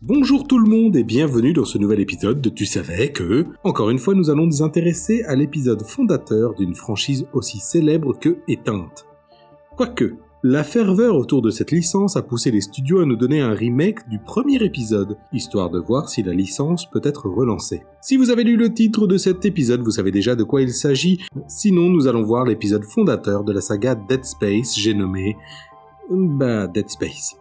Bonjour tout le monde et bienvenue dans ce nouvel épisode de Tu savais que... Encore une fois, nous allons nous intéresser à l'épisode fondateur d'une franchise aussi célèbre que éteinte. Quoique, la ferveur autour de cette licence a poussé les studios à nous donner un remake du premier épisode, histoire de voir si la licence peut être relancée. Si vous avez lu le titre de cet épisode, vous savez déjà de quoi il s'agit, sinon nous allons voir l'épisode fondateur de la saga Dead Space, j'ai nommé... Bah, Dead Space.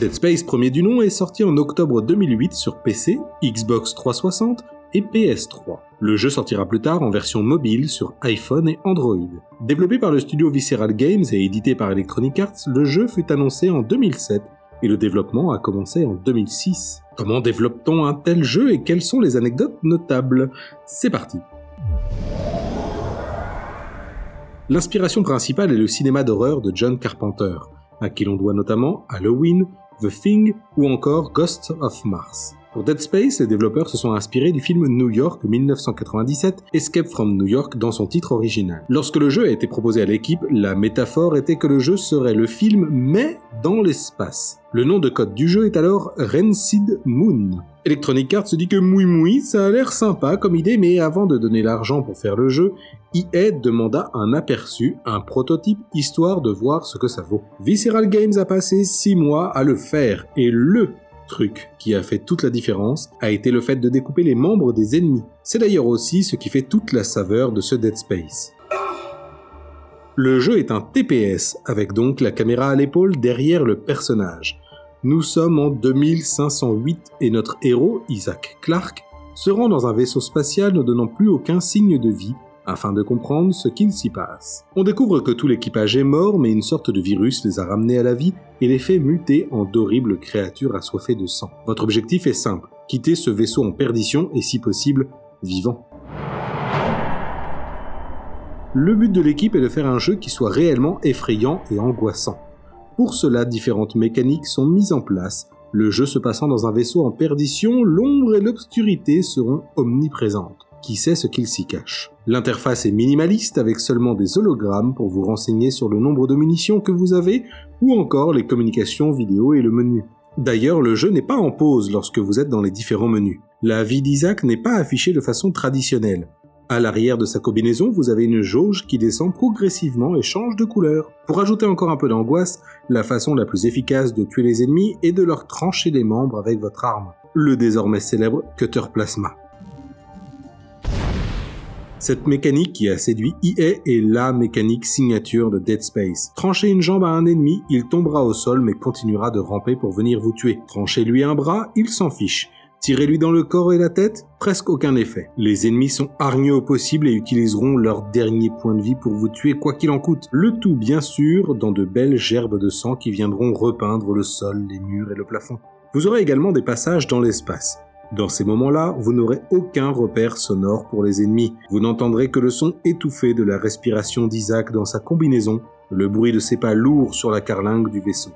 Dead Space premier du nom est sorti en octobre 2008 sur PC, Xbox 360 et PS3. Le jeu sortira plus tard en version mobile sur iPhone et Android. Développé par le studio Visceral Games et édité par Electronic Arts, le jeu fut annoncé en 2007 et le développement a commencé en 2006. Comment développe-t-on un tel jeu et quelles sont les anecdotes notables? C'est parti L'inspiration principale est le cinéma d'horreur de John Carpenter, à qui l'on doit notamment Halloween, The Thing ou encore Ghost of Mars. Pour Dead Space, les développeurs se sont inspirés du film New York 1997, Escape from New York dans son titre original. Lorsque le jeu a été proposé à l'équipe, la métaphore était que le jeu serait le film mais dans l'espace. Le nom de code du jeu est alors Rancid Moon. Electronic Arts se dit que moui moui, ça a l'air sympa comme idée, mais avant de donner l'argent pour faire le jeu, EA demanda un aperçu, un prototype, histoire de voir ce que ça vaut. Visceral Games a passé 6 mois à le faire, et le truc qui a fait toute la différence a été le fait de découper les membres des ennemis. C'est d'ailleurs aussi ce qui fait toute la saveur de ce Dead Space. Le jeu est un TPS, avec donc la caméra à l'épaule derrière le personnage. Nous sommes en 2508 et notre héros, Isaac Clarke, se rend dans un vaisseau spatial ne donnant plus aucun signe de vie afin de comprendre ce qu'il s'y passe. On découvre que tout l'équipage est mort, mais une sorte de virus les a ramenés à la vie et les fait muter en d'horribles créatures assoiffées de sang. Votre objectif est simple, quitter ce vaisseau en perdition et si possible, vivant. Le but de l'équipe est de faire un jeu qui soit réellement effrayant et angoissant. Pour cela, différentes mécaniques sont mises en place. Le jeu se passant dans un vaisseau en perdition, l'ombre et l'obscurité seront omniprésentes. Qui sait ce qu'il s'y cache L'interface est minimaliste avec seulement des hologrammes pour vous renseigner sur le nombre de munitions que vous avez ou encore les communications vidéo et le menu. D'ailleurs, le jeu n'est pas en pause lorsque vous êtes dans les différents menus. La vie d'Isaac n'est pas affichée de façon traditionnelle. À l'arrière de sa combinaison, vous avez une jauge qui descend progressivement et change de couleur. Pour ajouter encore un peu d'angoisse, la façon la plus efficace de tuer les ennemis est de leur trancher les membres avec votre arme, le désormais célèbre Cutter Plasma. Cette mécanique qui a séduit EA est la mécanique signature de Dead Space. Tranchez une jambe à un ennemi, il tombera au sol mais continuera de ramper pour venir vous tuer. Tranchez-lui un bras, il s'en fiche. Tirez-lui dans le corps et la tête, presque aucun effet. Les ennemis sont hargneux au possible et utiliseront leur dernier point de vie pour vous tuer quoi qu'il en coûte. Le tout bien sûr dans de belles gerbes de sang qui viendront repeindre le sol, les murs et le plafond. Vous aurez également des passages dans l'espace. Dans ces moments-là, vous n'aurez aucun repère sonore pour les ennemis. Vous n'entendrez que le son étouffé de la respiration d'Isaac dans sa combinaison, le bruit de ses pas lourds sur la carlingue du vaisseau.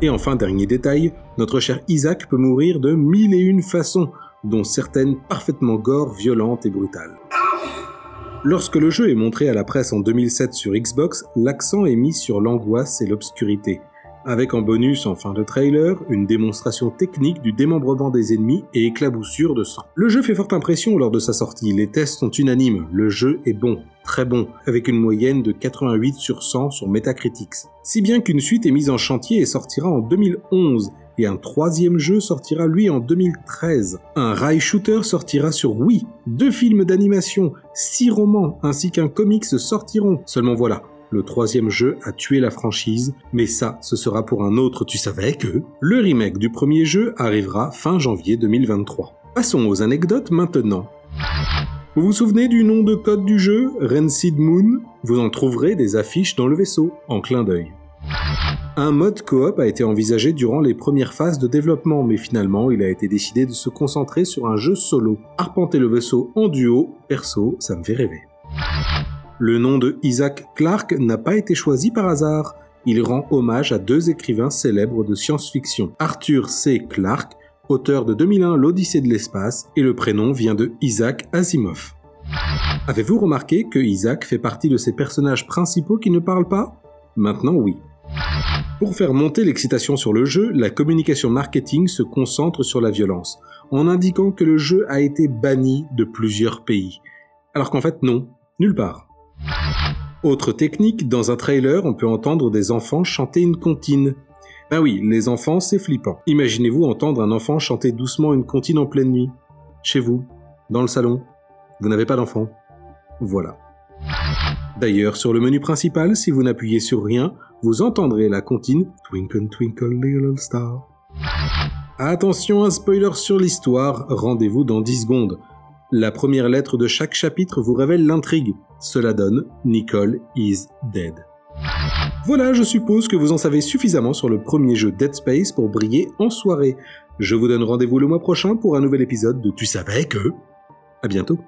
Et enfin, dernier détail, notre cher Isaac peut mourir de mille et une façons, dont certaines parfaitement gore, violentes et brutales. Lorsque le jeu est montré à la presse en 2007 sur Xbox, l'accent est mis sur l'angoisse et l'obscurité, avec en bonus en fin de trailer une démonstration technique du démembrement des ennemis et éclaboussure de sang. Le jeu fait forte impression lors de sa sortie, les tests sont unanimes, le jeu est bon, très bon, avec une moyenne de 88 sur 100 sur Metacritics. Si bien qu'une suite est mise en chantier et sortira en 2011, et un troisième jeu sortira lui en 2013. Un rail shooter sortira sur Wii, deux films d'animation, six romans ainsi qu'un comics sortiront. Seulement voilà, le troisième jeu a tué la franchise, mais ça, ce sera pour un autre, tu savais que le remake du premier jeu arrivera fin janvier 2023. Passons aux anecdotes maintenant. Vous vous souvenez du nom de code du jeu, Rancid Moon? Vous en trouverez des affiches dans le vaisseau, en clin d'œil. Un mode coop a été envisagé durant les premières phases de développement, mais finalement il a été décidé de se concentrer sur un jeu solo. Arpenter le vaisseau en duo, perso, ça me fait rêver. Le nom de Isaac Clarke n'a pas été choisi par hasard. Il rend hommage à deux écrivains célèbres de science-fiction. Arthur C. Clarke, auteur de 2001 L'Odyssée de l'espace, et le prénom vient de Isaac Asimov. Avez-vous remarqué que Isaac fait partie de ces personnages principaux qui ne parlent pas? Maintenant oui. Pour faire monter l'excitation sur le jeu, la communication marketing se concentre sur la violence, en indiquant que le jeu a été banni de plusieurs pays. Alors qu'en fait non, nulle part. Autre technique, dans un trailer, on peut entendre des enfants chanter une comptine. Ben oui, les enfants, c'est flippant. Imaginez-vous entendre un enfant chanter doucement une comptine en pleine nuit. Chez vous, dans le salon. Vous n'avez pas d'enfant. Voilà. D'ailleurs, sur le menu principal, si vous n'appuyez sur rien, vous entendrez la comptine Twinkle Twinkle Little Star. Attention, un spoiler sur l'histoire, rendez-vous dans 10 secondes. La première lettre de chaque chapitre vous révèle l'intrigue. Cela donne Nicole is dead. Voilà, je suppose que vous en savez suffisamment sur le premier jeu Dead Space pour briller en soirée. Je vous donne rendez-vous le mois prochain pour un nouvel épisode de Tu savais que... À bientôt.